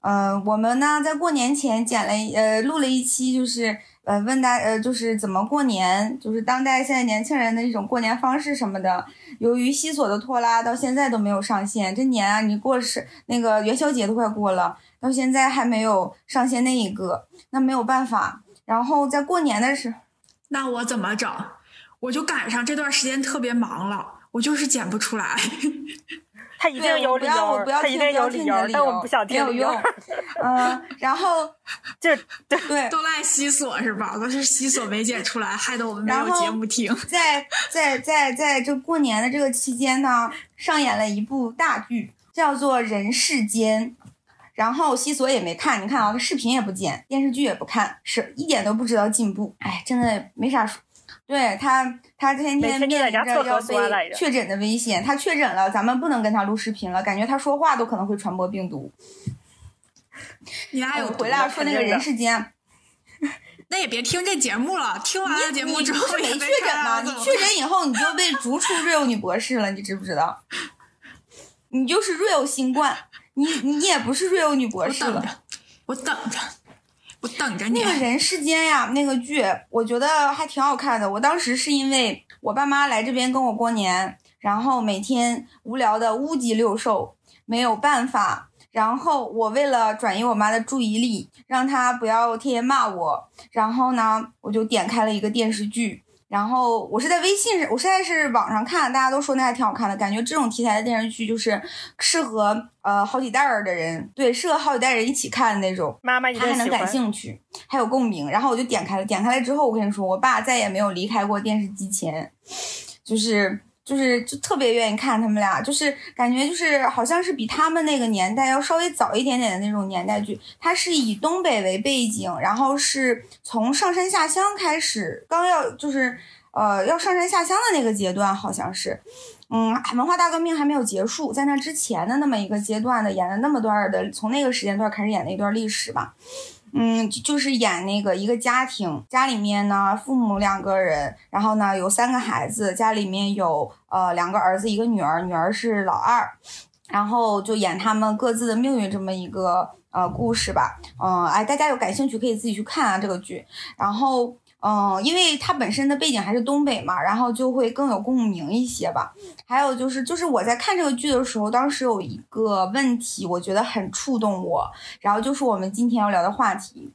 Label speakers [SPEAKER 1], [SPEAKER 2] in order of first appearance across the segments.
[SPEAKER 1] 呃，我们呢在过年前剪了呃录了一期，就是呃问大呃就是怎么过年，就是当代现在年轻人的一种过年方式什么的。由于西索的拖拉，到现在都没有上线。这年啊，你过是那个元宵节都快过了，到现在还没有上线那一个，那没有办法。然后在过年的时候，
[SPEAKER 2] 那我怎么整？我就赶上这段时间特别忙了，我就是剪不出来。
[SPEAKER 3] 他一定有理由，他一定有理由，但我不想听理由。
[SPEAKER 1] 嗯，然后
[SPEAKER 3] 就
[SPEAKER 1] 对，
[SPEAKER 2] 都赖西索是吧？都是西索没剪出来，害得我们没有节目听。
[SPEAKER 1] 在在在在这过年的这个期间呢，上演了一部大剧，叫做《人世间》。然后西索也没看，你看啊，他视频也不剪，电视剧也不看，是一点都不知道进步。哎，真的没啥说。对他，他天天面临着要被确诊的危险。他确诊了，咱们不能跟他录视频了，感觉他说话都可能会传播病毒。
[SPEAKER 2] 你还有
[SPEAKER 1] 回来说那个人世间，
[SPEAKER 2] 那也别听这节目了。听完了节目之后
[SPEAKER 1] 没确诊吗？你确诊以后你就被逐出 real 女博士了，你知不知道？你就是 real 新冠，你你也不是 real 女博士了。
[SPEAKER 2] 我等着。我等着我等着你。
[SPEAKER 1] 那个人世间呀，那个剧，我觉得还挺好看的。我当时是因为我爸妈来这边跟我过年，然后每天无聊的乌鸡六兽，没有办法。然后我为了转移我妈的注意力，让她不要天天骂我，然后呢，我就点开了一个电视剧。然后我是在微信上，我现在是网上看，大家都说那还挺好看的，感觉这种题材的电视剧就是适合呃好几代儿的人，对，适合好几代人一起看的那种。
[SPEAKER 3] 妈妈，
[SPEAKER 1] 他还能感兴趣，还有共鸣。然后我就点开了，点开了之后，我跟你说，我爸再也没有离开过电视机前，就是就是就特别愿意看他们俩，就是感觉就是好像是比他们那个年代要稍微早一点点的那种年代剧。它是以东北为背景，然后是从上山下乡开始，刚要就是。呃，要上山下乡的那个阶段，好像是，嗯，文化大革命还没有结束，在那之前的那么一个阶段的，演了那么段的，从那个时间段开始演的一段历史吧，嗯，就是演那个一个家庭，家里面呢，父母两个人，然后呢有三个孩子，家里面有呃两个儿子一个女儿，女儿是老二，然后就演他们各自的命运这么一个呃故事吧，嗯，哎，大家有感兴趣可以自己去看啊这个剧，然后。嗯，因为它本身的背景还是东北嘛，然后就会更有共鸣一些吧。还有就是，就是我在看这个剧的时候，当时有一个问题，我觉得很触动我。然后就是我们今天要聊的话题，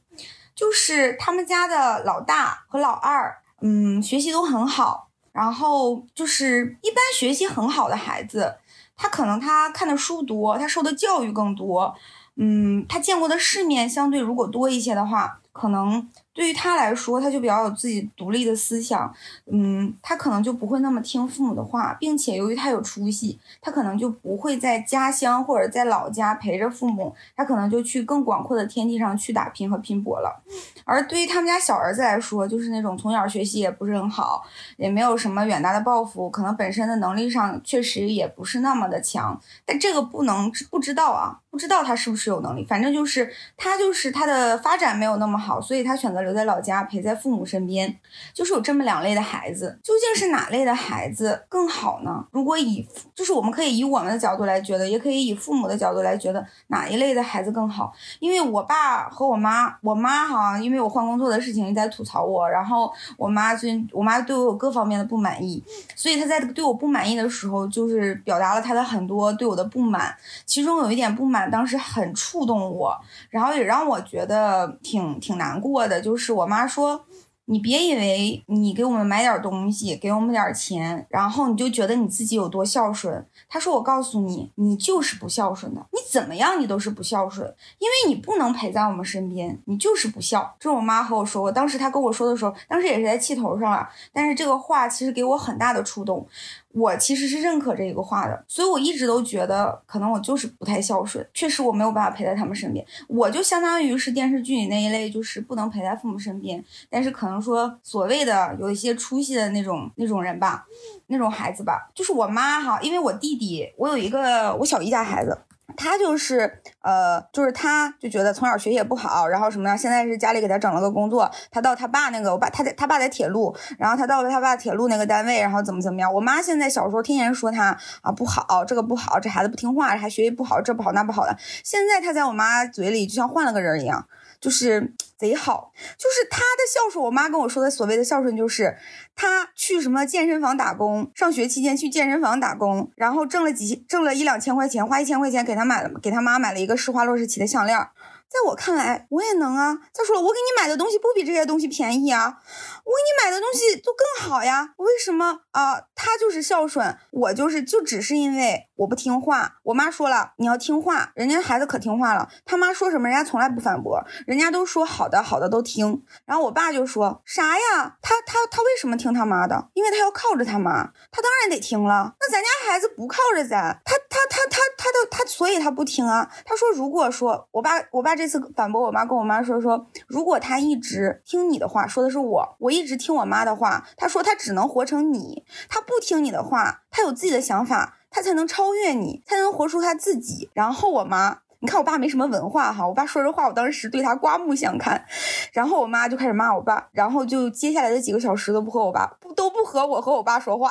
[SPEAKER 1] 就是他们家的老大和老二，嗯，学习都很好。然后就是一般学习很好的孩子，他可能他看的书多，他受的教育更多，嗯，他见过的世面相对如果多一些的话，可能。对于他来说，他就比较有自己独立的思想，嗯，他可能就不会那么听父母的话，并且由于他有出息，他可能就不会在家乡或者在老家陪着父母，他可能就去更广阔的天地上去打拼和拼搏了。而对于他们家小儿子来说，就是那种从小学习也不是很好，也没有什么远大的抱负，可能本身的能力上确实也不是那么的强，但这个不能不知道啊，不知道他是不是有能力，反正就是他就是他的发展没有那么，好所以他选择。留在老家陪在父母身边，就是有这么两类的孩子，究竟是哪类的孩子更好呢？如果以就是我们可以以我们的角度来觉得，也可以以父母的角度来觉得哪一类的孩子更好。因为我爸和我妈，我妈哈，因为我换工作的事情在吐槽我，然后我妈最近我妈对我有各方面的不满意，所以她在对我不满意的时候，就是表达了她的很多对我的不满，其中有一点不满，当时很触动我，然后也让我觉得挺挺难过的，就。是我妈说。你别以为你给我们买点东西，给我们点钱，然后你就觉得你自己有多孝顺。她说：“我告诉你，你就是不孝顺的。怎么样，你都是不孝顺，因为你不能陪在我们身边，你就是不孝。”这是我妈和我说过。当时她跟我说的时候，当时也是在气头上啊。但是这个话其实给我很大的触动。我其实是认可这一个话的，所以我一直都觉得，可能我就是不太孝顺，确实我没有办法陪在他们身边，我就相当于是电视剧里那一类，就是不能陪在父母身边，但是可能说所谓的有一些出息的那种那种人吧，那种孩子吧，就是我妈哈，因为我弟弟，我有一个我小姨家孩子。他就是，呃，就是他就觉得从小学习也不好，然后什么样？现在是家里给他整了个工作，他到他爸那个，我爸他在他爸在铁路，然后他到了他爸铁路那个单位，然后怎么怎么样？我妈现在小时候天天说他啊不好，这个不好，这孩子不听话，还学习不好，这不好那不好的。现在他在我妈嘴里就像换了个人一样。就是贼好，就是他的孝顺。我妈跟我说的所谓的孝顺，就是他去什么健身房打工，上学期间去健身房打工，然后挣了几挣了一两千块钱，花一千块钱给他买了给他妈买了一个施华洛世奇的项链。在我看来，我也能啊。再说了，我给你买的东西不比这些东西便宜啊，我给你买的东西都更好呀。为什么啊？他就是孝顺，我就是就只是因为我不听话。我妈说了，你要听话，人家孩子可听话了。他妈说什么，人家从来不反驳，人家都说好的好的都听。然后我爸就说啥呀？他他他为什么听他妈的？因为他要靠着他妈，他当然得听了。那咱家孩子不靠着咱，他他他他他的他，所以他不听啊。他说，如果说我爸我爸。这次反驳我妈，跟我妈说说，如果他一直听你的话，说的是我，我一直听我妈的话，她说她只能活成你，她不听你的话，她有自己的想法，她才能超越你，才能活出她自己。然后我妈，你看我爸没什么文化哈，我爸说这话，我当时对他刮目相看。然后我妈就开始骂我爸，然后就接下来的几个小时都不和我爸，不都不和我和我爸说话，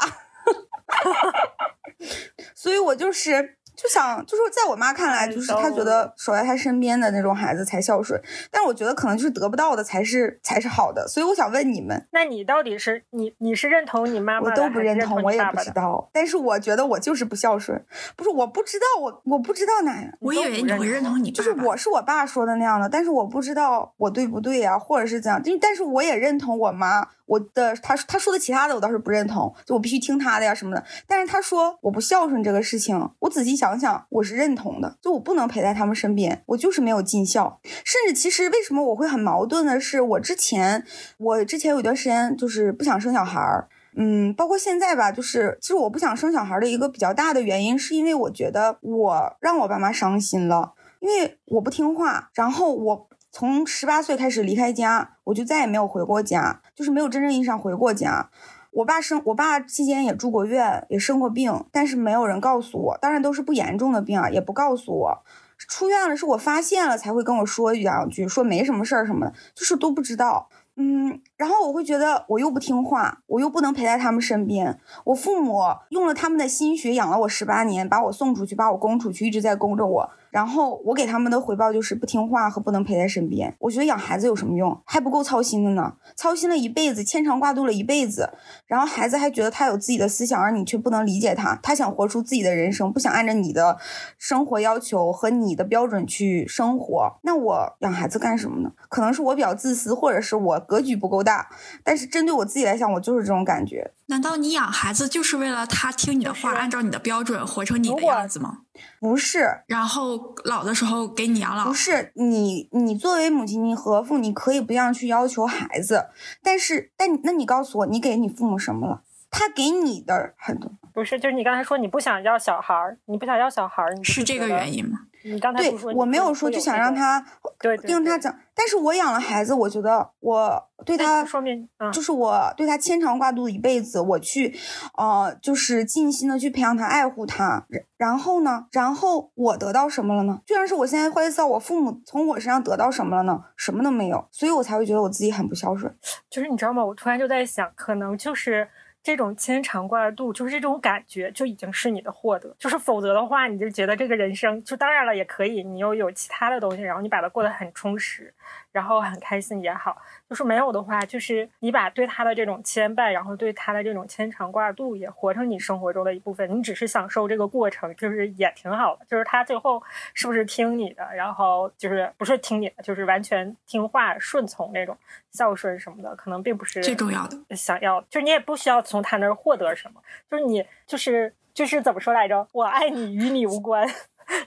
[SPEAKER 1] 所以我就是。就想，就是在我妈看来，就是她觉得守在她身边的那种孩子才孝顺，但是我觉得可能就是得不到的才是才是好的，所以我想问你们，
[SPEAKER 3] 那你到底是你你是认同你妈妈
[SPEAKER 1] 我都不认
[SPEAKER 3] 同，
[SPEAKER 1] 我也不知道，但是我觉得我就是不孝顺，不是我不知道我我不知道哪，
[SPEAKER 2] 我以为你会认同你，
[SPEAKER 1] 就是我是我爸说的那样的，但是我不知道我对不对呀，或者是怎样，但但是我也认同我妈。我的他他说的其他的我倒是不认同，就我必须听他的呀什么的。但是他说我不孝顺这个事情，我仔细想想想，我是认同的。就我不能陪在他们身边，我就是没有尽孝。甚至其实为什么我会很矛盾的是，我之前我之前有一段时间就是不想生小孩儿，嗯，包括现在吧，就是其实我不想生小孩的一个比较大的原因，是因为我觉得我让我爸妈伤心了，因为我不听话，然后我。从十八岁开始离开家，我就再也没有回过家，就是没有真正意义上回过家。我爸生我爸期间也住过院，也生过病，但是没有人告诉我，当然都是不严重的病啊，也不告诉我。出院了是我发现了才会跟我说一两句，说没什么事儿什么的，就是都不知道。嗯，然后我会觉得我又不听话，我又不能陪在他们身边。我父母用了他们的心血养了我十八年，把我送出去，把我供出去，一直在供着我。然后我给他们的回报就是不听话和不能陪在身边。我觉得养孩子有什么用？还不够操心的呢，操心了一辈子，牵肠挂肚了一辈子。然后孩子还觉得他有自己的思想，而你却不能理解他。他想活出自己的人生，不想按照你的生活要求和你的标准去生活。那我养孩子干什么呢？可能是我比较自私，或者是我格局不够大。但是针对我自己来讲，我就是这种感觉。
[SPEAKER 2] 难道你养孩子就是为了他听你的话，按照你的标准活成你的样子吗？
[SPEAKER 1] 不是，
[SPEAKER 2] 然后老的时候给你养老。
[SPEAKER 1] 不是你，你作为母亲，你和父，你可以不一样去要求孩子，但是，但那你告诉我，你给你父母什么了？他给你的很多。
[SPEAKER 3] 不是，就是你刚才说你不想要小孩儿，你不想要小孩儿，
[SPEAKER 2] 是这个原因吗？
[SPEAKER 3] 你刚才
[SPEAKER 1] 对我没有说就想让他对
[SPEAKER 3] 听
[SPEAKER 1] 他讲，但是我养了孩子，我觉得我对他
[SPEAKER 3] 说明
[SPEAKER 1] 就是我对他牵肠挂肚一辈子，我去呃就是尽心的去培养他，爱护他，然后呢，然后我得到什么了呢？居然是我现在会思我父母从我身上得到什么了呢？什么都没有，所以我才会觉得我自己很不孝顺。
[SPEAKER 3] 就是你知道吗？我突然就在想，可能就是。这种牵肠挂肚，就是这种感觉，就已经是你的获得。就是否则的话，你就觉得这个人生，就当然了，也可以，你又有其他的东西，然后你把它过得很充实。然后很开心也好，就是没有的话，就是你把对他的这种牵绊，然后对他的这种牵肠挂肚也活成你生活中的一部分，你只是享受这个过程，就是也挺好的。就是他最后是不是听你的，然后就是不是听你的，就是完全听话顺从那种孝顺什么的，可能并不是
[SPEAKER 2] 最重要的。
[SPEAKER 3] 想要就是你也不需要从他那儿获得什么，就是你就是就是怎么说来着？我爱你与你无关。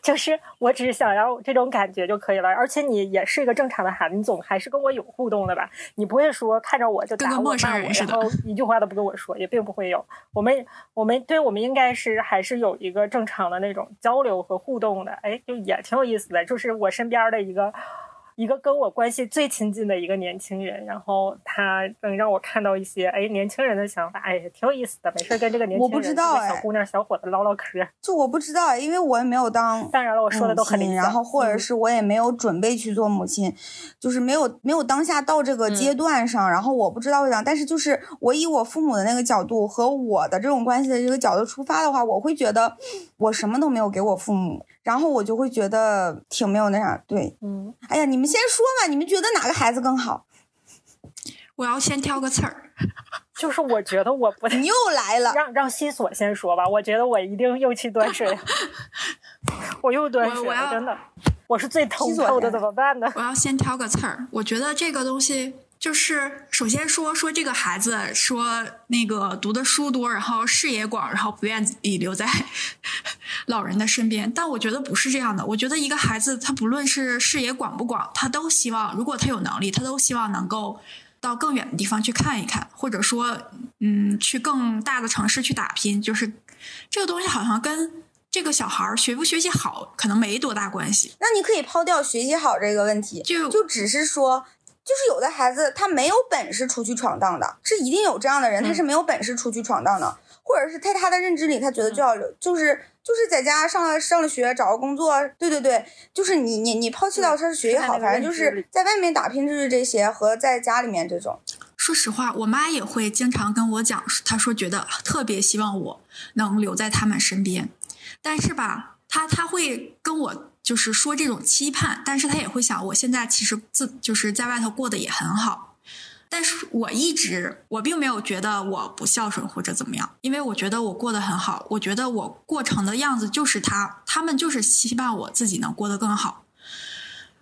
[SPEAKER 3] 就是我只是想要这种感觉就可以了，而且你也是一个正常的孩子，你总还是跟我有互动的吧？你不会说看着我就打我骂我，然后一句话都不跟我说，也并不会有。我们我们对我们应该是还是有一个正常的那种交流和互动的，哎，就也挺有意思的。就是我身边的一个。一个跟我关系最亲近的一个年轻人，然后他能让我看到一些哎年轻人的想法，哎挺有意思的。没事跟这个年轻人、小姑娘、小伙子唠唠嗑。
[SPEAKER 1] 就我不知道，因为我也没有当
[SPEAKER 3] 当然了，我说的都很
[SPEAKER 1] 然后或者是我也没有准备去做母亲，就是没有没有当下到这个阶段上，然后我不知道会怎样。但是就是我以我父母的那个角度和我的这种关系的这个角度出发的话，我会觉得我什么都没有给我父母。然后我就会觉得挺没有那啥，对，
[SPEAKER 3] 嗯，
[SPEAKER 1] 哎呀，你们先说嘛，你们觉得哪个孩子更好？
[SPEAKER 2] 我要先挑个刺儿，
[SPEAKER 3] 就是我觉得我不，
[SPEAKER 1] 你又来了，
[SPEAKER 3] 让让西索先说吧，我觉得我一定又去端水，我又端水了，真的，我是最通透的，怎么办呢？
[SPEAKER 2] 我要先挑个刺儿，我觉得这个东西。就是首先说说这个孩子说那个读的书多，然后视野广，然后不愿意留在 老人的身边。但我觉得不是这样的。我觉得一个孩子他不论是视野广不广，他都希望如果他有能力，他都希望能够到更远的地方去看一看，或者说嗯去更大的城市去打拼。就是这个东西好像跟这个小孩学不学习好可能没多大关系。
[SPEAKER 1] 那你可以抛掉学习好这个问题，
[SPEAKER 2] 就
[SPEAKER 1] 就只是说。就是有的孩子他没有本事出去闯荡的，是一定有这样的人，他是没有本事出去闯荡的，或者是在他的认知里，他觉得就要留就是就是在家上了上了学，找个工作，对对对，就是你你你抛弃掉他是学习好，反正就是在外面打拼就是这些和在家里面这种。
[SPEAKER 2] 说实话，我妈也会经常跟我讲，她说觉得特别希望我能留在他们身边，但是吧，她她会跟我。就是说这种期盼，但是他也会想，我现在其实自就是在外头过得也很好，但是我一直我并没有觉得我不孝顺或者怎么样，因为我觉得我过得很好，我觉得我过成的样子就是他，他们就是希望我自己能过得更好。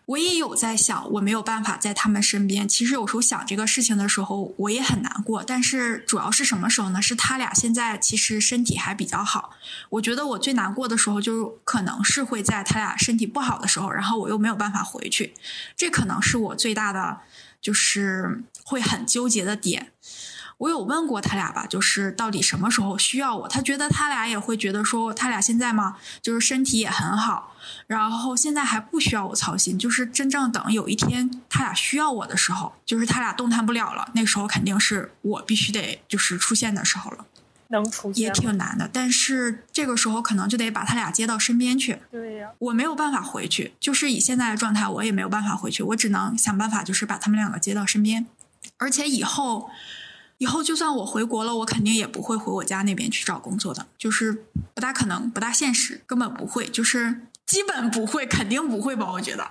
[SPEAKER 2] 我也有在想，我没有办法在他们身边。其实有时候想这个事情的时候，我也很难过。但是主要是什么时候呢？是他俩现在其实身体还比较好。我觉得我最难过的时候，就可能是会在他俩身体不好的时候，然后我又没有办法回去。这可能是我最大的，就是会很纠结的点。我有问过他俩吧，就是到底什么时候需要我？他觉得他俩也会觉得说，他俩现在嘛，就是身体也很好，然后现在还不需要我操心。就是真正等有一天他俩需要我的时候，就是他俩动弹不了了，那时候肯定是我必须得就是出现的时候了。
[SPEAKER 3] 能出现
[SPEAKER 2] 也挺难的，但是这个时候可能就得把他俩接到身边去。
[SPEAKER 3] 对呀，
[SPEAKER 2] 我没有办法回去，就是以现在的状态，我也没有办法回去，我只能想办法，就是把他们两个接到身边，而且以后。以后就算我回国了，我肯定也不会回我家那边去找工作的，就是不大可能，不大现实，根本不会，就是基本不会，肯定不会吧？我觉得，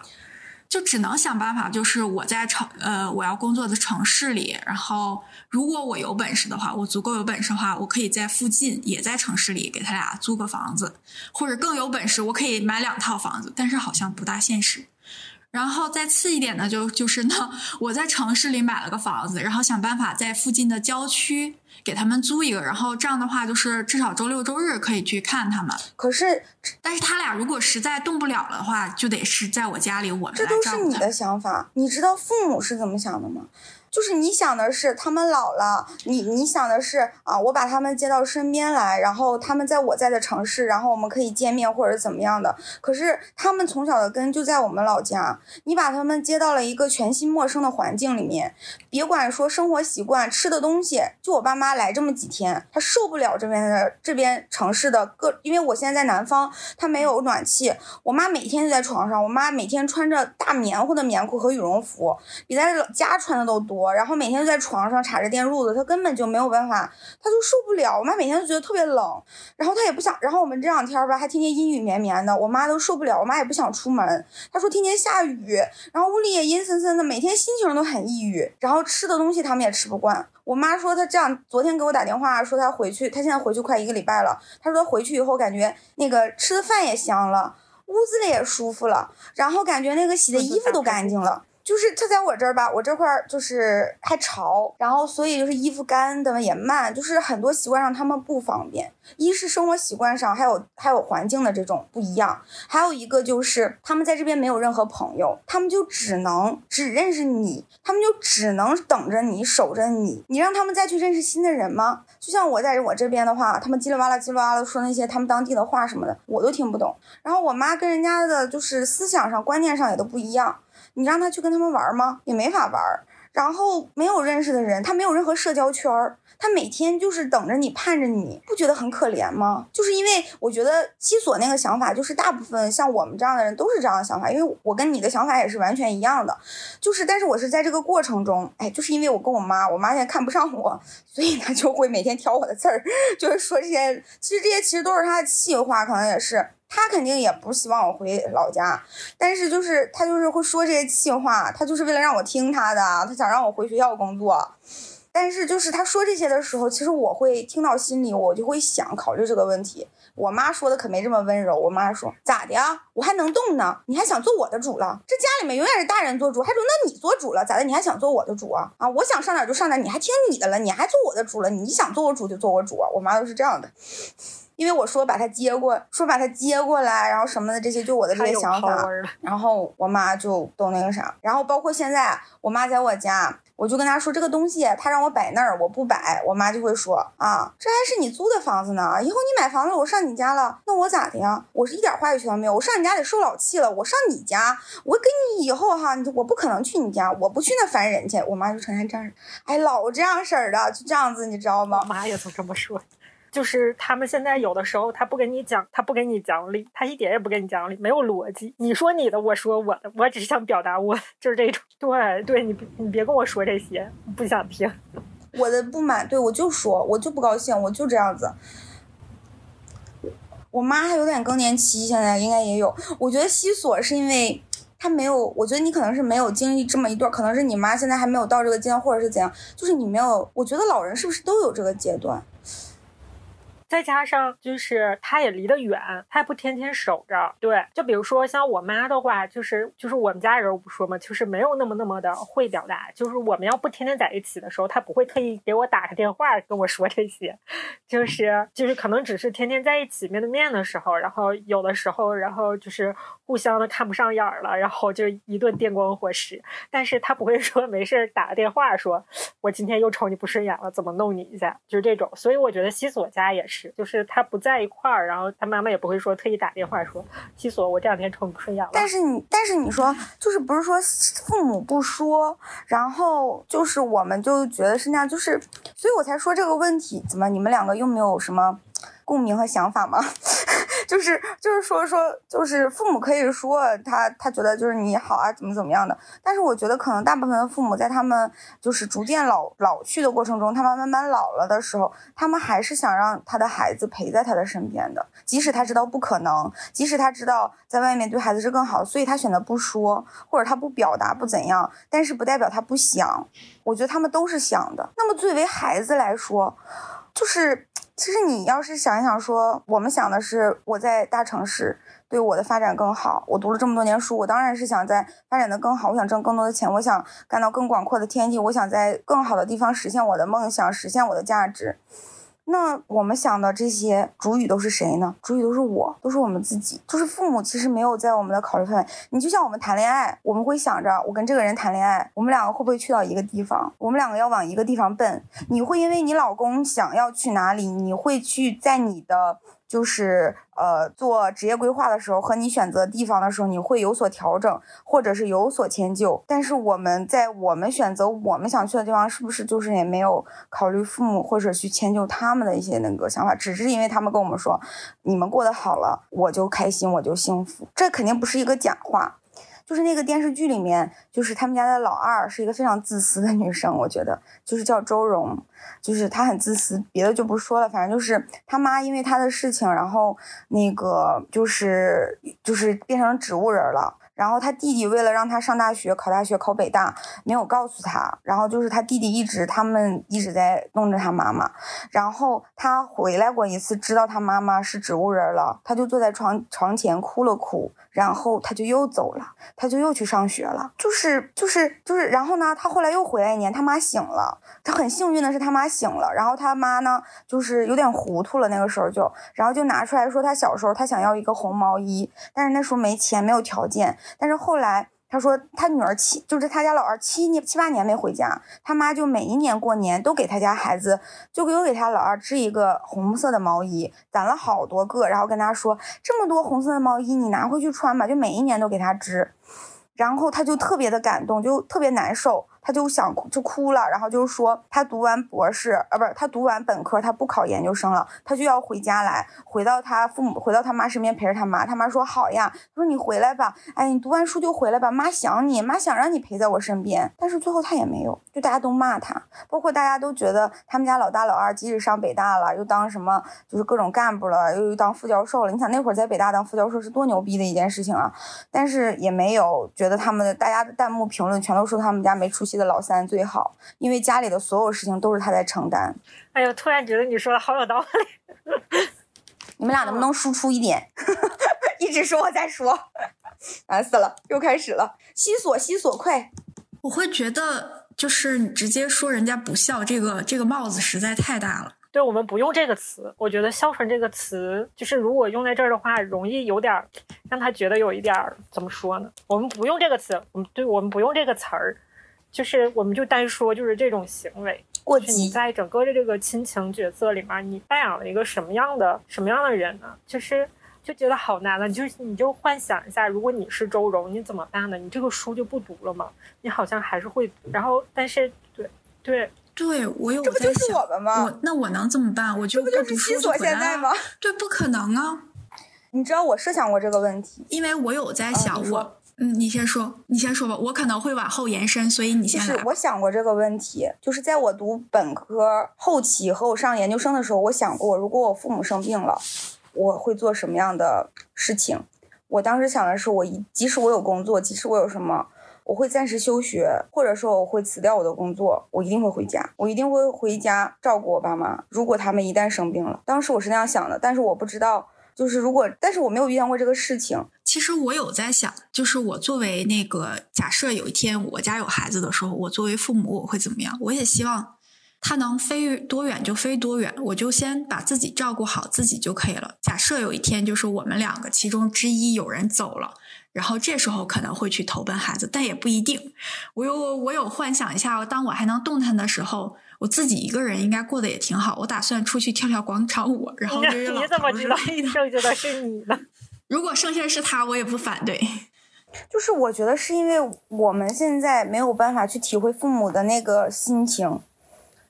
[SPEAKER 2] 就只能想办法，就是我在城呃我要工作的城市里，然后如果我有本事的话，我足够有本事的话，我可以在附近也在城市里给他俩租个房子，或者更有本事，我可以买两套房子，但是好像不大现实。然后再次一点呢，就就是呢，我在城市里买了个房子，然后想办法在附近的郊区给他们租一个，然后这样的话，就是至少周六周日可以去看他们。
[SPEAKER 1] 可是，
[SPEAKER 2] 但是他俩如果实在动不了的话，就得是在我家里，我们
[SPEAKER 1] 这都是你的想法。你知道父母是怎么想的吗？就是你想的是他们老了，你你想的是啊，我把他们接到身边来，然后他们在我在的城市，然后我们可以见面或者怎么样的。可是他们从小的根就在我们老家，你把他们接到了一个全新陌生的环境里面，别管说生活习惯、吃的东西，就我爸妈来这么几天，他受不了这边的这边城市的各，因为我现在在南方，他没有暖气，我妈每天就在床上，我妈每天穿着大棉花的棉裤和羽绒服，比在家穿的都多。然后每天就在床上插着电褥子，他根本就没有办法，他就受不了。我妈每天都觉得特别冷，然后他也不想。然后我们这两天吧，还天天阴雨绵绵的，我妈都受不了。我妈也不想出门，她说天天下雨，然后屋里也阴森森的，每天心情都很抑郁。然后吃的东西他们也吃不惯。我妈说她这样，昨天给我打电话说她回去，她现在回去快一个礼拜了。她说她回去以后感觉那个吃的饭也香了，屋子里也舒服了，然后感觉那个洗的衣服都干净了。就是他在我这儿吧，我这块儿就是还潮，然后所以就是衣服干的也慢，就是很多习惯上他们不方便。一是生活习惯上，还有还有环境的这种不一样，还有一个就是他们在这边没有任何朋友，他们就只能只认识你，他们就只能等着你守着你，你让他们再去认识新的人吗？就像我在我这边的话，他们叽里哇啦叽里哇啦说那些他们当地的话什么的，我都听不懂。然后我妈跟人家的就是思想上、观念上也都不一样，你让他去跟他们玩吗？也没法玩。然后没有认识的人，他没有任何社交圈儿。他每天就是等着你，盼着你，不觉得很可怜吗？就是因为我觉得西索那个想法，就是大部分像我们这样的人都是这样的想法。因为我跟你的想法也是完全一样的，就是但是我是在这个过程中，哎，就是因为我跟我妈，我妈现在看不上我，所以她就会每天挑我的刺儿，就是说这些，其实这些其实都是她的气话，可能也是。他肯定也不希望我回老家，但是就是他就是会说这些气话，他就是为了让我听他的，他想让我回学校工作。但是就是他说这些的时候，其实我会听到心里，我就会想考虑这个问题。我妈说的可没这么温柔，我妈说咋的呀？我还能动呢，你还想做我的主了？这家里面永远是大人做主，还轮到你做主了？咋的？你还想做我的主啊？啊，我想上哪就上哪，你还听你的了？你还做我的主了？你想做我主就做我主啊？我妈都是这样的。因为我说把他接过，说把他接过来，然后什么的这些，就我的这些想法，然后我妈就都那个啥，然后包括现在我妈在我家，我就跟她说这个东西，她让我摆那儿，我不摆，我妈就会说啊，这还是你租的房子呢，以后你买房子，我上你家了，那我咋的呀？我是一点话语权都没有，我上你家得受老气了，我上你家，我跟你以后哈，我不可能去你家，我不去那烦人去，我妈就成天这样，哎，老这样式儿的，就这样子，你知道吗？
[SPEAKER 3] 我妈也总这么说。就是他们现在有的时候，他不给你讲，他不给你讲理，他一点也不给你讲理，没有逻辑。你说你的，我说我的，我只是想表达我就是这种。对，对你你别跟我说这些，不想听。
[SPEAKER 1] 我的不满，对我就说，我就不高兴，我就这样子。我妈还有点更年期，现在应该也有。我觉得西索是因为他没有，我觉得你可能是没有经历这么一段，可能是你妈现在还没有到这个阶段，或者是怎样，就是你没有。我觉得老人是不是都有这个阶段？
[SPEAKER 3] 再加上就是他也离得远，他也不天天守着。对，就比如说像我妈的话，就是就是我们家人我不说嘛，就是没有那么那么的会表达。就是我们要不天天在一起的时候，他不会特意给我打个电话跟我说这些。就是就是可能只是天天在一起面对面的时候，然后有的时候，然后就是互相的看不上眼了，然后就一顿电光火石。但是他不会说没事打个电话说，我今天又瞅你不顺眼了，怎么弄你一下，就是这种。所以我觉得西索家也是。就是他不在一块儿，然后他妈妈也不会说特意打电话说西索，我这两天瞅你不顺眼了。
[SPEAKER 1] 但是你，但是你说，就是不是说父母不说，然后就是我们就觉得是那样，就是，所以我才说这个问题，怎么你们两个又没有什么共鸣和想法吗？就是就是说说就是父母可以说他他觉得就是你好啊怎么怎么样的，但是我觉得可能大部分的父母在他们就是逐渐老老去的过程中，他们慢慢老了的时候，他们还是想让他的孩子陪在他的身边的，即使他知道不可能，即使他知道在外面对孩子是更好，所以他选择不说或者他不表达不怎样，但是不代表他不想，我觉得他们都是想的。那么作为孩子来说，就是。其实你要是想一想，说我们想的是我在大城市对我的发展更好。我读了这么多年书，我当然是想在发展的更好。我想挣更多的钱，我想干到更广阔的天地，我想在更好的地方实现我的梦想，实现我的价值。那我们想的这些主语都是谁呢？主语都是我，都是我们自己。就是父母其实没有在我们的考虑范围。你就像我们谈恋爱，我们会想着我跟这个人谈恋爱，我们两个会不会去到一个地方？我们两个要往一个地方奔。你会因为你老公想要去哪里，你会去在你的。就是呃，做职业规划的时候和你选择地方的时候，你会有所调整，或者是有所迁就。但是我们在我们选择我们想去的地方，是不是就是也没有考虑父母或者去迁就他们的一些那个想法？只是因为他们跟我们说，你们过得好了，我就开心，我就幸福。这肯定不是一个假话。就是那个电视剧里面，就是他们家的老二是一个非常自私的女生，我觉得就是叫周蓉，就是她很自私，别的就不说了，反正就是他妈因为她的事情，然后那个就是就是变成植物人了。然后他弟弟为了让他上大学、考大学、考北大，没有告诉他。然后就是他弟弟一直，他们一直在弄着他妈妈。然后他回来过一次，知道他妈妈是植物人了，他就坐在床床前哭了哭。然后他就又走了，他就又去上学了。就是就是就是，然后呢，他后来又回来一年，他妈醒了。他很幸运的是他妈醒了，然后他妈呢，就是有点糊涂了，那个时候就，然后就拿出来说他小时候他想要一个红毛衣，但是那时候没钱，没有条件。但是后来。他说，他女儿七就是他家老二七年七八年没回家，他妈就每一年过年都给他家孩子，就给又给他老二织一个红色的毛衣，攒了好多个，然后跟他说，这么多红色的毛衣你拿回去穿吧，就每一年都给他织，然后他就特别的感动，就特别难受。他就想哭就哭了，然后就说他读完博士，啊，不是他读完本科，他不考研究生了，他就要回家来，回到他父母，回到他妈身边陪着他妈。他妈说好呀，他说你回来吧，哎，你读完书就回来吧，妈想你，妈想让你陪在我身边。但是最后他也没有，就大家都骂他，包括大家都觉得他们家老大老二即使上北大了，又当什么就是各种干部了，又当副教授了。你想那会儿在北大当副教授是多牛逼的一件事情啊！但是也没有觉得他们的大家的弹幕评论全都说他们家没出息。的老三最好，因为家里的所有事情都是他在承担。
[SPEAKER 3] 哎呦，突然觉得你说的好有道理。
[SPEAKER 1] 你们俩能不能输出一点？一直说我在说，烦死了，又开始了。西索，西索，快！
[SPEAKER 2] 我会觉得，就是你直接说人家不孝，这个这个帽子实在太大了。
[SPEAKER 3] 对我们不用这个词，我觉得孝顺这个词，就是如果用在这儿的话，容易有点让他觉得有一点怎么说呢？我们不用这个词，我们对我们不用这个词儿。就是我们就单说，就是这种行为，过激你在整个的这个亲情角色里面，你扮演了一个什么样的什么样的人呢？就是就觉得好难了。就你就幻想一下，如果你是周柔，你怎么办呢？你这个书就不读了吗？你好像还是会读。然后，但是对对
[SPEAKER 2] 对，我有这不就是，我们吗那我能怎么办？我就不读书就回来
[SPEAKER 1] 吗？
[SPEAKER 2] 对，不可能啊！
[SPEAKER 1] 你知道我设想过这个问题，
[SPEAKER 2] 因为我有在想我。嗯，你先说，你先说吧，我可能会往后延伸，所以你先来。
[SPEAKER 1] 是我想过这个问题，就是在我读本科后期和我上研究生的时候，我想过，如果我父母生病了，我会做什么样的事情？我当时想的是，我一即使我有工作，即使我有什么，我会暂时休学，或者说我会辞掉我的工作，我一定会回家，我一定会回家照顾我爸妈。如果他们一旦生病了，当时我是那样想的，但是我不知道。就是如果，但是我没有遇见过这个事情。
[SPEAKER 2] 其实我有在想，就是我作为那个假设有一天我家有孩子的时候，我作为父母我会怎么样？我也希望他能飞多远就飞多远，我就先把自己照顾好自己就可以了。假设有一天就是我们两个其中之一有人走了，然后这时候可能会去投奔孩子，但也不一定。我有我有幻想一下，当我还能动弹的时候。我自己一个人应该过得也挺好。我打算出去跳跳广场舞，然后约约老
[SPEAKER 3] 你怎么知道剩下的是你呢？
[SPEAKER 2] 如果剩下是他，我也不反对。
[SPEAKER 1] 就是我觉得是因为我们现在没有办法去体会父母的那个心情。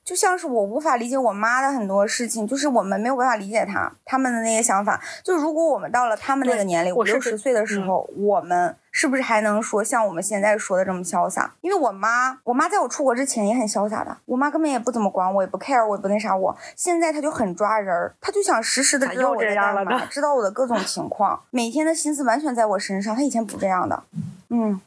[SPEAKER 1] 就像是我无法理解我妈的很多事情，就是我们没有办法理解她他们的那些想法。就如果我们到了他们那个年龄五六十岁的时候，我们是不是还能说像我们现在说的这么潇洒？因为我妈，我妈在我出国之前也很潇洒的，我妈根本也不怎么管我，也不 care，我也不那啥。我现在她就很抓人儿，她就想实时的知道我在干嘛，知道我的各种情况，每天的心思完全在我身上。她以前不这样的，嗯。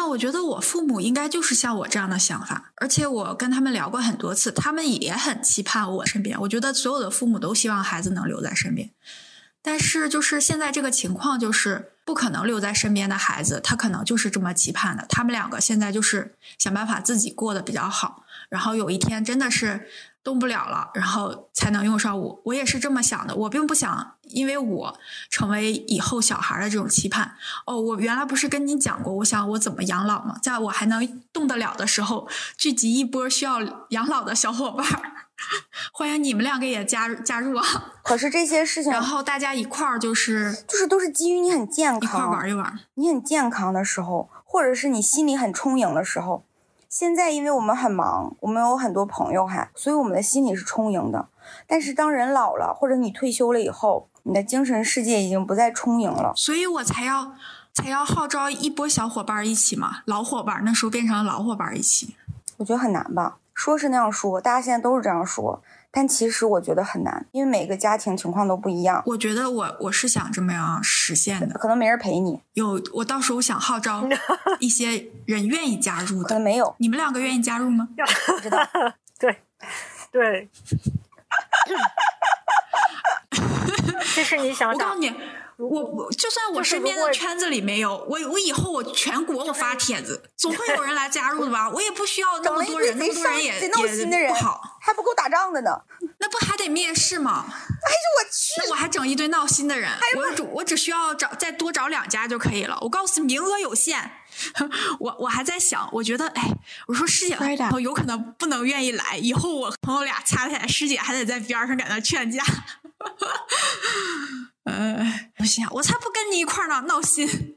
[SPEAKER 2] 但我觉得我父母应该就是像我这样的想法，而且我跟他们聊过很多次，他们也很期盼我身边。我觉得所有的父母都希望孩子能留在身边，但是就是现在这个情况，就是不可能留在身边的孩子，他可能就是这么期盼的。他们两个现在就是想办法自己过得比较好，然后有一天真的是。动不了了，然后才能用上我。我也是这么想的。我并不想因为我成为以后小孩的这种期盼。哦，我原来不是跟你讲过，我想我怎么养老吗？在我还能动得了的时候，聚集一波需要养老的小伙伴 欢迎你们两个也加入加入啊！
[SPEAKER 1] 可是这些事情，
[SPEAKER 2] 然后大家一块儿就是
[SPEAKER 1] 就是都是基于你很健康，一
[SPEAKER 2] 块玩一玩。
[SPEAKER 1] 你很健康的时候，或者是你心里很充盈的时候。现在因为我们很忙，我们有很多朋友还，所以我们的心里是充盈的。但是当人老了，或者你退休了以后，你的精神世界已经不再充盈了。
[SPEAKER 2] 所以我才要才要号召一波小伙伴一起嘛，老伙伴那时候变成了老伙伴一起。
[SPEAKER 1] 我觉得很难吧。说是那样说，大家现在都是这样说，但其实我觉得很难，因为每个家庭情况都不一样，
[SPEAKER 2] 我觉得我我是想这么样实现的。
[SPEAKER 1] 可能没人陪你，
[SPEAKER 2] 有我到时候想号召 一些人愿意加入的，
[SPEAKER 1] 可能没有，
[SPEAKER 2] 你们两个愿意加入吗？
[SPEAKER 1] 不知道。
[SPEAKER 3] 对，对。这是你想想
[SPEAKER 2] 我告诉，你，我我就算我身边的圈子里没有，我我以后我全国我发帖子，总会有人来加入的吧？我也不需要那么多人，那么多人也
[SPEAKER 1] 闹心的人
[SPEAKER 2] 也不好，，
[SPEAKER 1] 还不够打仗的呢。
[SPEAKER 2] 那不还得面试吗？
[SPEAKER 1] 哎呦我去！
[SPEAKER 2] 那我还整一堆闹心的人，我只我只需要找再多找两家就可以了。我告诉你，名额有限。我我还在想，我觉得，哎，我说师姐和朋友有可能不能愿意来，以后我朋友俩掐起来，师姐还得在边上在那劝架。哈哈，哎，不行，我才不跟你一块儿呢，闹心。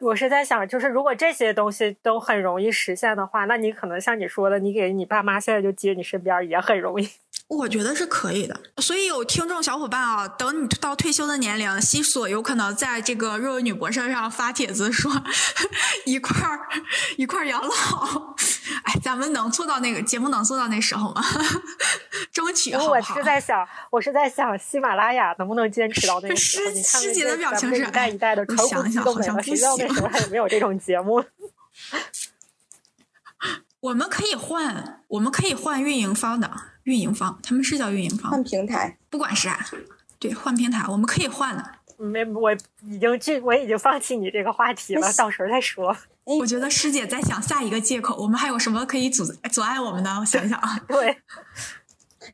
[SPEAKER 3] 我是在想，就是如果这些东西都很容易实现的话，那你可能像你说的，你给你爸妈现在就接你身边也很容易。
[SPEAKER 2] 我觉得是可以的，所以有听众小伙伴啊，等你到退休的年龄，西索有可能在这个若有女博士上发帖子说 一块儿一块儿养老。哎，咱们能做到那个节目能做到那时候吗？争取好不好？
[SPEAKER 3] 是在想，我是在想喜马拉雅能不能坚持到那个时候？
[SPEAKER 2] 师师姐的表情是
[SPEAKER 3] 一代一代的
[SPEAKER 2] 我
[SPEAKER 3] 传
[SPEAKER 2] 想想
[SPEAKER 3] 呼机都没了，
[SPEAKER 2] 好像不行
[SPEAKER 3] 时候还有没有这种节目？
[SPEAKER 2] 我们可以换，我们可以换运营方的运营方，他们是叫运营方
[SPEAKER 1] 换，平台，
[SPEAKER 2] 不管是啥，对，换平台我们可以换的。
[SPEAKER 3] 没，我已经这我已经放弃你这个话题了，到时候再说。
[SPEAKER 2] 我觉得师姐在想下一个借口，我们还有什么可以阻阻碍我们的？我想想啊，
[SPEAKER 3] 对，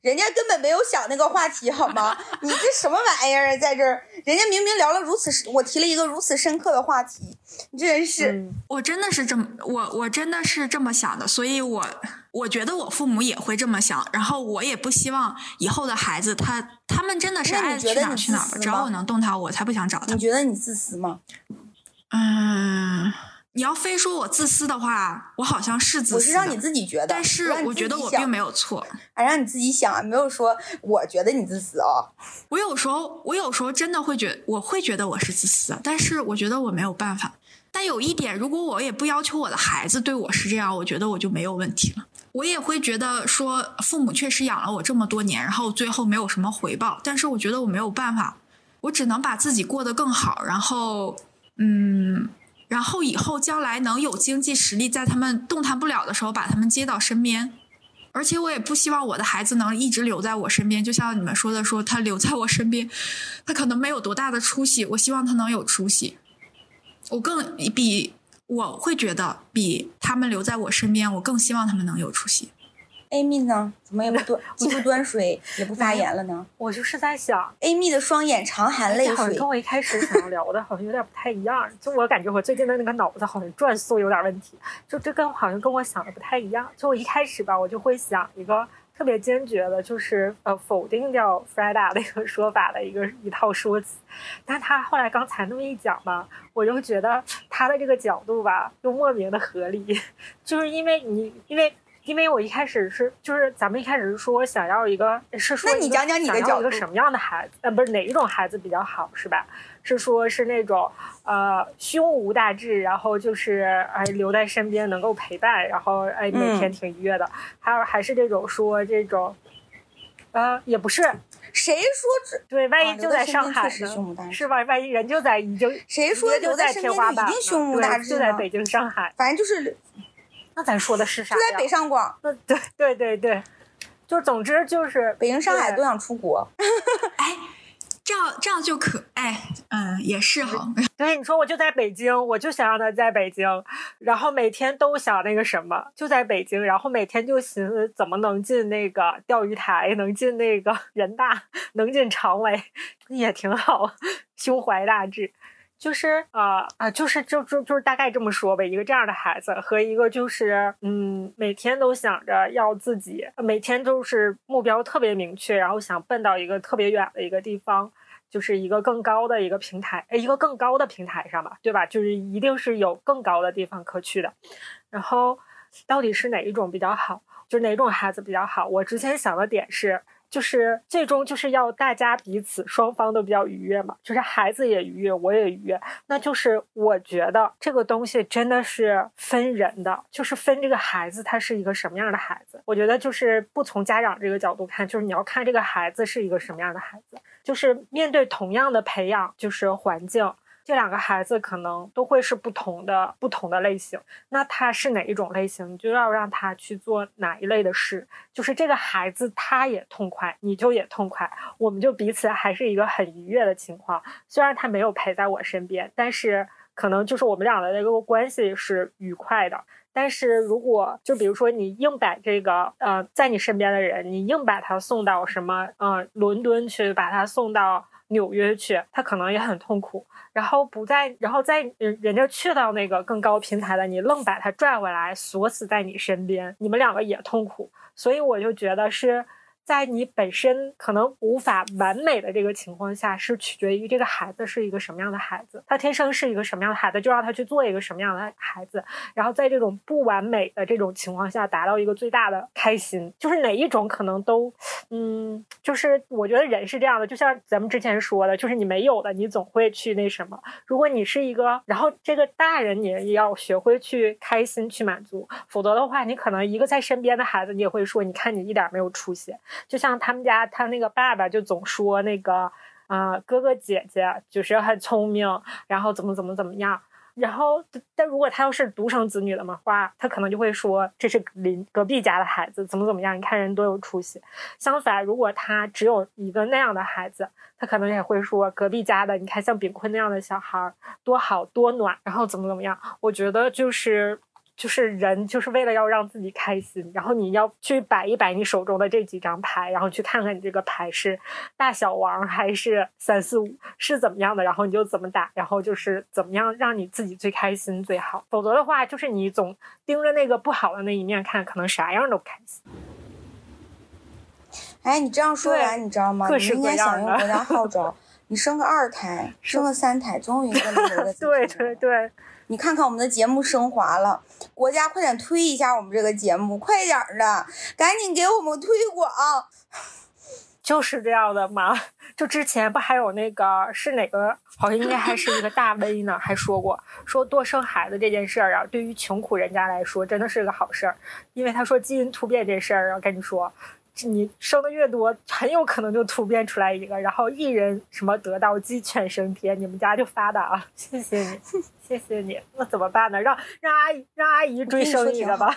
[SPEAKER 1] 人家根本没有想那个话题，好吗？你这什么玩意儿啊，在这儿？人家明明聊了如此深，我提了一个如此深刻的话题，你这人是、
[SPEAKER 3] 嗯，
[SPEAKER 2] 我真的是这么，我我真的是这么想的，所以我我觉得我父母也会这么想，然后我也不希望以后的孩子他他们真的是
[SPEAKER 1] 你
[SPEAKER 2] 爱去哪儿
[SPEAKER 1] 觉得你
[SPEAKER 2] 去哪儿吧，只要我能动他，我才不想找他
[SPEAKER 1] 你。觉得你自私吗？
[SPEAKER 2] 嗯，你要非说我自私的话，我好像是自私，
[SPEAKER 1] 我是让你自己觉得，
[SPEAKER 2] 但是我觉得我并没有错。
[SPEAKER 1] 哎，让你自己想啊，没有说我觉得你自私哦。
[SPEAKER 2] 我有时候，我有时候真的会觉，我会觉得我是自私的，但是我觉得我没有办法。但有一点，如果我也不要求我的孩子对我是这样，我觉得我就没有问题了。我也会觉得说，父母确实养了我这么多年，然后最后没有什么回报，但是我觉得我没有办法，我只能把自己过得更好，然后，嗯，然后以后将来能有经济实力，在他们动弹不了的时候，把他们接到身边。而且我也不希望我的孩子能一直留在我身边，就像你们说的，说他留在我身边，他可能没有多大的出息，我希望他能有出息。我更比我会觉得比他们留在我身边，我更希望他们能有出息。
[SPEAKER 1] Amy 呢？怎么也不端，既不端水，也不发言了呢
[SPEAKER 3] 我就是在想
[SPEAKER 1] ，？Amy 的双眼常含泪水
[SPEAKER 3] 好像跟。我一开始想要聊的好像有点不太一样。就我感觉我最近的那个脑子好像转速有点问题，就这跟好像跟我想的不太一样。就我一开始吧，我就会想一个特别坚决的，就是呃否定掉 Freda 那个说法的一个一套说辞。但他后来刚才那么一讲吧，我就觉得他的这个角度吧，又莫名的合理，就是因为你因为。因为我一开始是，就是咱们一开始是说想要一个，是说个
[SPEAKER 1] 那你讲讲你的
[SPEAKER 3] 想要
[SPEAKER 1] 角度
[SPEAKER 3] 一个什么样的孩子？呃，不是哪一种孩子比较好，是吧？是说是那种呃胸无大志，然后就是哎留在身边能够陪伴，然后哎每天
[SPEAKER 1] 嗯
[SPEAKER 3] 挺愉悦的。还有还是这种说这种，呃也不是，
[SPEAKER 1] 谁说这？
[SPEAKER 3] 对，万
[SPEAKER 1] 啊
[SPEAKER 3] 一就在上海呢，
[SPEAKER 1] 志
[SPEAKER 3] 是吧？万一人就在已经
[SPEAKER 1] 谁说
[SPEAKER 3] 就在
[SPEAKER 1] 留在身边
[SPEAKER 3] 天花板
[SPEAKER 1] 就一定胸无大志
[SPEAKER 3] 就在北京、上海，
[SPEAKER 1] 反正就是
[SPEAKER 3] 那咱说的是啥呀？
[SPEAKER 1] 就在北上广、
[SPEAKER 3] 那对对对对，就总之就是
[SPEAKER 1] 北京、上海都想出国。
[SPEAKER 2] 哎，这样这样就可哎，嗯，也是哈。
[SPEAKER 3] 对，你说我就在北京，我就想让他在北京，然后每天都想那个什么，就在北京，然后每天就寻思怎么能进那个钓鱼台，能进那个人大，能进常委，也挺好，胸怀大志。就是啊啊、就是就就就是大概这么说呗。一个这样的孩子和一个就是嗯，每天都想着要自己，每天都是目标特别明确，然后想奔到一个特别远的一个地方，就是一个更高的一个平台，呃一个更高的平台上吧，对吧？就是一定是有更高的地方可去的。然后到底是哪一种比较好？就是哪种孩子比较好？我之前想的点是，就是最终就是要大家彼此双方都比较愉悦嘛，就是孩子也愉悦，我也愉悦。那就是我觉得这个东西真的是分人的，就是分这个孩子他是一个什么样的孩子。我觉得就是不从家长这个角度看，就是你要看这个孩子是一个什么样的孩子，就是面对同样的培养，就是环境。这两个孩子可能都会是不同的不同的类型，那他是哪一种类型，你就要让他去做哪一类的事。就是这个孩子他也痛快，你就也痛快，我们就彼此还是一个很愉悦的情况。虽然他没有陪在我身边，但是可能就是我们俩的这个关系是愉快的。但是如果就比如说你硬把这个呃在你身边的人，你硬把他送到什么呃伦敦去，把他送到纽约去，他可能也很痛苦。然后不在，然后在人人家去到那个更高平台了，你愣把他拽回来锁死在你身边，你们两个也痛苦。所以我就觉得是。在你本身可能无法完美的这个情况下，是取决于这个孩子是一个什么样的孩子，他天生是一个什么样的孩子，就让他去做一个什么样的孩子，然后在这种不完美的这种情况下，达到一个最大的开心，就是哪一种可能都，嗯，就是我觉得人是这样的，就像咱们之前说的，就是你没有的，你总会去那什么。如果你是一个，然后这个大人你也要学会去开心去满足，否则的话，你可能一个在身边的孩子，你也会说，你看你一点没有出息。就像他们家，他那个爸爸就总说那个，啊，哥哥姐姐就是很聪明，然后怎么怎么怎么样。然后，但如果他要是独生子女的话，他可能就会说这是邻隔壁家的孩子，怎么怎么样？你看人多有出息。相反，如果他只有一个那样的孩子，他可能也会说隔壁家的，你看像炳坤那样的小孩多好多暖，然后怎么怎么样？我觉得就是。就是人就是为了要让自己开心，然后你要去摆一摆你手中的这几张牌，然后去看看你这个牌是大小王还是三四五是怎么样的，然后你就怎么打，然后就是怎么样让你自己最开心最好。否则的话，就是你总盯着那个不好的那一面看，可能啥样都不开心。
[SPEAKER 1] 哎，你这样说完，你知道吗？你应该响应国家号召，你生个二胎，生个三胎，总有一个能留的。
[SPEAKER 3] 对对对。
[SPEAKER 1] 你看看我们的节目升华了，国家快点推一下我们这个节目，快点的，赶紧给我们推广。
[SPEAKER 3] 就是这样的嘛，就之前不还有那个是哪个，好像应该还是一个大 V 呢，还说过说多生孩子这件事儿啊，对于穷苦人家来说真的是个好事儿，因为他说基因突变这事儿啊，跟你说。你生的越多，很有可能就突变出来一个，然后一人什么得道鸡犬升天，你们家就发达了。谢谢你，谢谢你。那怎么办呢？让让阿姨让阿姨追生一个吧。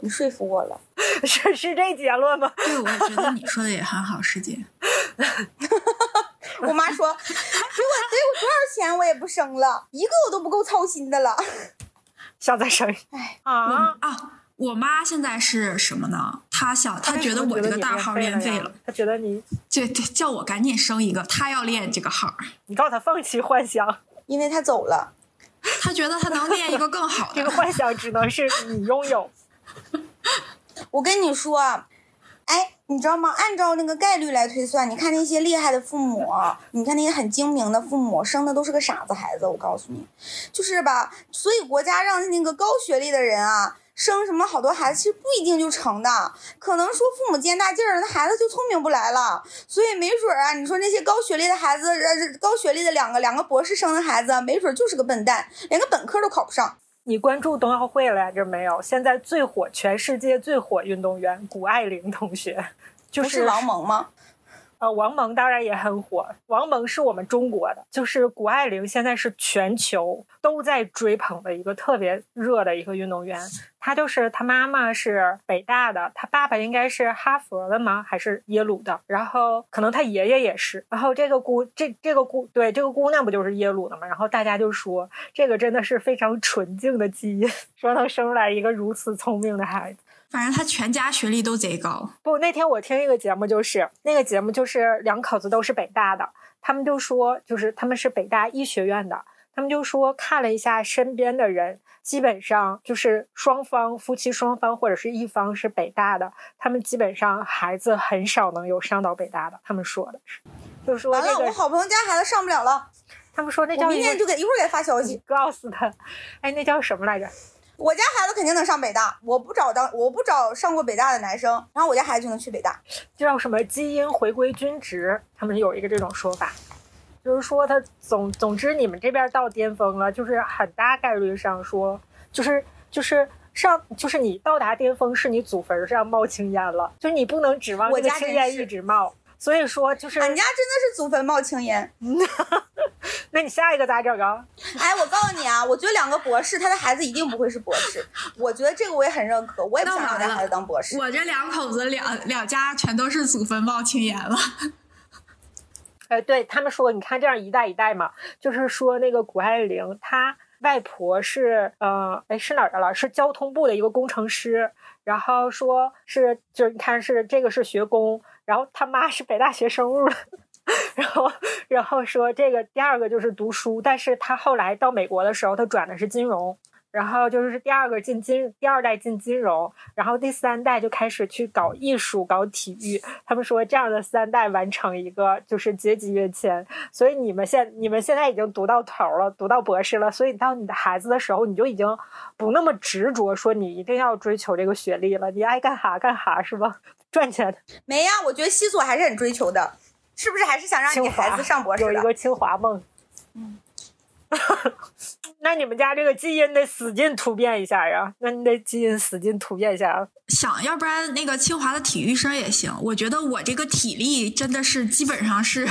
[SPEAKER 1] 你说服我了，
[SPEAKER 3] 是是这结论吗？
[SPEAKER 2] 对，我觉得你说的也很好，师姐。
[SPEAKER 1] 我妈说，给我给我多少钱我也不生了，一个我都不够操心的了。
[SPEAKER 3] 想再生？
[SPEAKER 1] 哎
[SPEAKER 2] 啊啊！我妈现在是什么呢？她想，她觉得我这个大号练废了，
[SPEAKER 3] 她觉得你
[SPEAKER 2] 就叫我赶紧生一个，她要练这个号。
[SPEAKER 3] 你告诉她放弃幻想，
[SPEAKER 1] 因为她走了，
[SPEAKER 2] 她觉得她能练一个更好的。
[SPEAKER 3] 这个幻想只能是你拥有。
[SPEAKER 1] 我跟你说，哎，你知道吗？按照那个概率来推算，你看那些厉害的父母，你看那些很精明的父母，生的都是个傻子孩子。我告诉你，就是吧？所以国家让那个高学历的人啊。生什么好多孩子，其实不一定就成的，可能说父母见大劲儿，那孩子就聪明不来了。所以没准啊，你说那些高学历的孩子，呃，高学历的两个两个博士生的孩子，没准就是个笨蛋，连个本科都考不上。
[SPEAKER 3] 你关注冬奥会了着没有？现在最火，全世界最火运动员谷爱凌同学，就是
[SPEAKER 1] 王蒙吗？
[SPEAKER 3] 呃，王蒙当然也很火。王蒙是我们中国的，就是谷爱凌现在是全球都在追捧的一个特别热的一个运动员。她就是她妈妈是北大的，她爸爸应该是哈佛的吗？还是耶鲁的？然后可能她爷爷也是。然后这个姑这这个姑对这个姑娘不就是耶鲁的吗？然后大家就说这个真的是非常纯净的基因，说能生出来一个如此聪明的孩子。
[SPEAKER 2] 反正他全家学历都贼高。
[SPEAKER 3] 不，那天我听一个节目，就是那个节目就是两口子都是北大的，他们就说，就是他们是北大医学院的，他们就说看了一下身边的人，基本上就是双方夫妻双方或者是一方是北大的，他们基本上孩子很少能有上到北大的。他们说的是，就说
[SPEAKER 1] 完了，我好朋友家孩子上不了了。
[SPEAKER 3] 他们说那叫
[SPEAKER 1] 明天就给一会儿给他发消息，
[SPEAKER 3] 告诉他，哎，那叫什么来着？
[SPEAKER 1] 我家孩子肯定能上北大，我不找当我不找上过北大的男生，然后我家孩子就能去北大。
[SPEAKER 3] 叫什么基因回归均值，他们有一个这种说法，就是说他总总之你们这边到巅峰了，就是很大概率上说，就是就是上就是你到达巅峰是你祖坟上冒青烟了，就是你不能指望这个青烟一直冒。所以说，就是
[SPEAKER 1] 俺家真的是祖坟冒青烟。
[SPEAKER 3] 那你下一个咋整啊？
[SPEAKER 1] 哎，我告诉你啊，我觉得两个博士，他的孩子一定不会是博士。我觉得这个我也很认可，我也不想让我家孩子当博士。
[SPEAKER 2] 我这两口子两两家全都是祖坟冒青烟了。
[SPEAKER 3] 哎，对他们说，你看这样一代一代嘛，就是说那个谷爱凌，她外婆是呃，哎是哪儿的了？是交通部的一个工程师，然后说是就是你看是这个是学工，然后他妈是北大学生物。然后，然后说这个第二个就是读书，但是他后来到美国的时候，他转的是金融。然后就是第二个进金，第二代进金融，然后第三代就开始去搞艺术、搞体育。他们说这样的三代完成一个就是阶级跃迁。所以你们现你们现在已经读到头了，读到博士了，所以到你的孩子的时候，你就已经不那么执着说你一定要追求这个学历了，你爱干哈干哈是吧？赚钱。
[SPEAKER 1] 没呀，我觉得西索还是很追求的，是不是？还是想让你孩子上博士
[SPEAKER 3] 有一个清华梦。嗯。那你们家这个基因得使劲突变一下呀！那你得基因使劲突变一下。
[SPEAKER 2] 想要不然那个清华的体育生也行。我觉得我这个体力真的是基本上是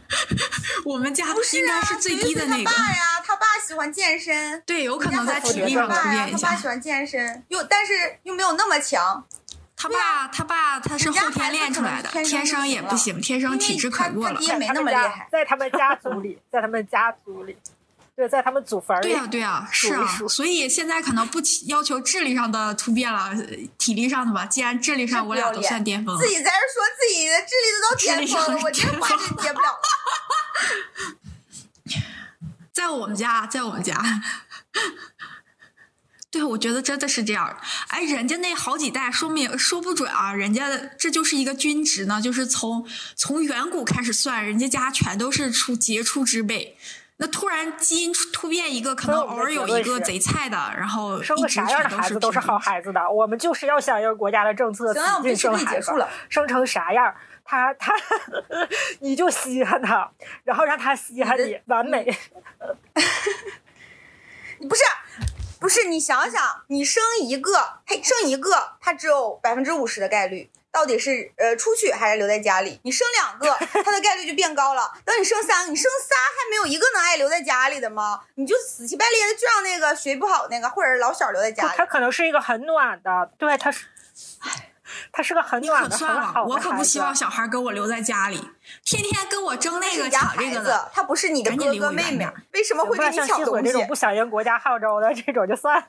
[SPEAKER 2] 我们家应该是最低的那个。
[SPEAKER 1] 他爸呀，他爸喜欢健身，
[SPEAKER 2] 对，有可能在体力上突变一下。
[SPEAKER 1] 他爸喜欢健身，又但是又没有那么强。
[SPEAKER 2] 他爸，他爸他是后天练出来的，天生也不行，天生体质可弱了。
[SPEAKER 1] 爹没那么厉害，
[SPEAKER 3] 在他们家族里，在他们家族里。对，在他们祖坟
[SPEAKER 2] 对呀，对呀，是啊，所以现在可能不要求智力上的突变了，体力上的吧。既然智力上我俩都算巅峰，
[SPEAKER 1] 自己在这说自己的智力都到巅峰了，我这话真接不了。
[SPEAKER 2] 在我们家，在我们家，对，我觉得真的是这样。哎，人家那好几代，说明说不准啊，人家这就是一个均值呢，就是从从远古开始算，人家家全都是出杰出之辈。那突然基因突变一个，可能偶尔有一个贼菜的，然后
[SPEAKER 3] 生个啥样的孩子都是好孩子的。我们就是要响应国家的政策，
[SPEAKER 1] 行，我们
[SPEAKER 3] 生孩子，生成啥样，他他 你就稀罕他，然后让他稀罕你，完美。
[SPEAKER 1] 你 不是不是，你想想，你生一个，嘿，生一个，他只有百分之五十的概率。到底是呃出去还是留在家里？你生两个，它的概率就变高了。等你生三个，你生仨还没有一个能爱留在家里的吗？你就死乞白咧的就让那个学习不好那个，或者是老小留在家里。
[SPEAKER 3] 他可能是一个很暖的，对，他是，唉，他是个很暖的，
[SPEAKER 2] 很好我可不希望小孩跟我留在家里，天天跟我争那个抢这个的。
[SPEAKER 1] 他不是你的哥哥妹妹，为什么会跟你抢东西？
[SPEAKER 3] 这种不响应国家号召的这种就算。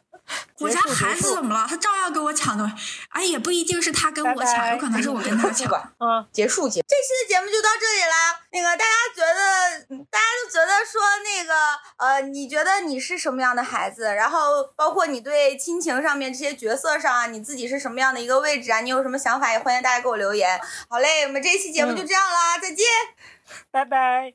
[SPEAKER 2] 我家孩子怎么了？他照样跟我抢东西。哎，也不一定是他跟我抢，有可能是我跟他抢。
[SPEAKER 3] 嗯，
[SPEAKER 1] 结束节，这期的节目就到这里啦。那个大家觉得，大家都觉得说那个，呃，你觉得你是什么样的孩子？然后包括你对亲情上面这些角色上啊，你自己是什么样的一个位置啊？你有什么想法？也欢迎大家给我留言。好嘞，我们这一期节目就这样啦，再再见，
[SPEAKER 3] 拜拜。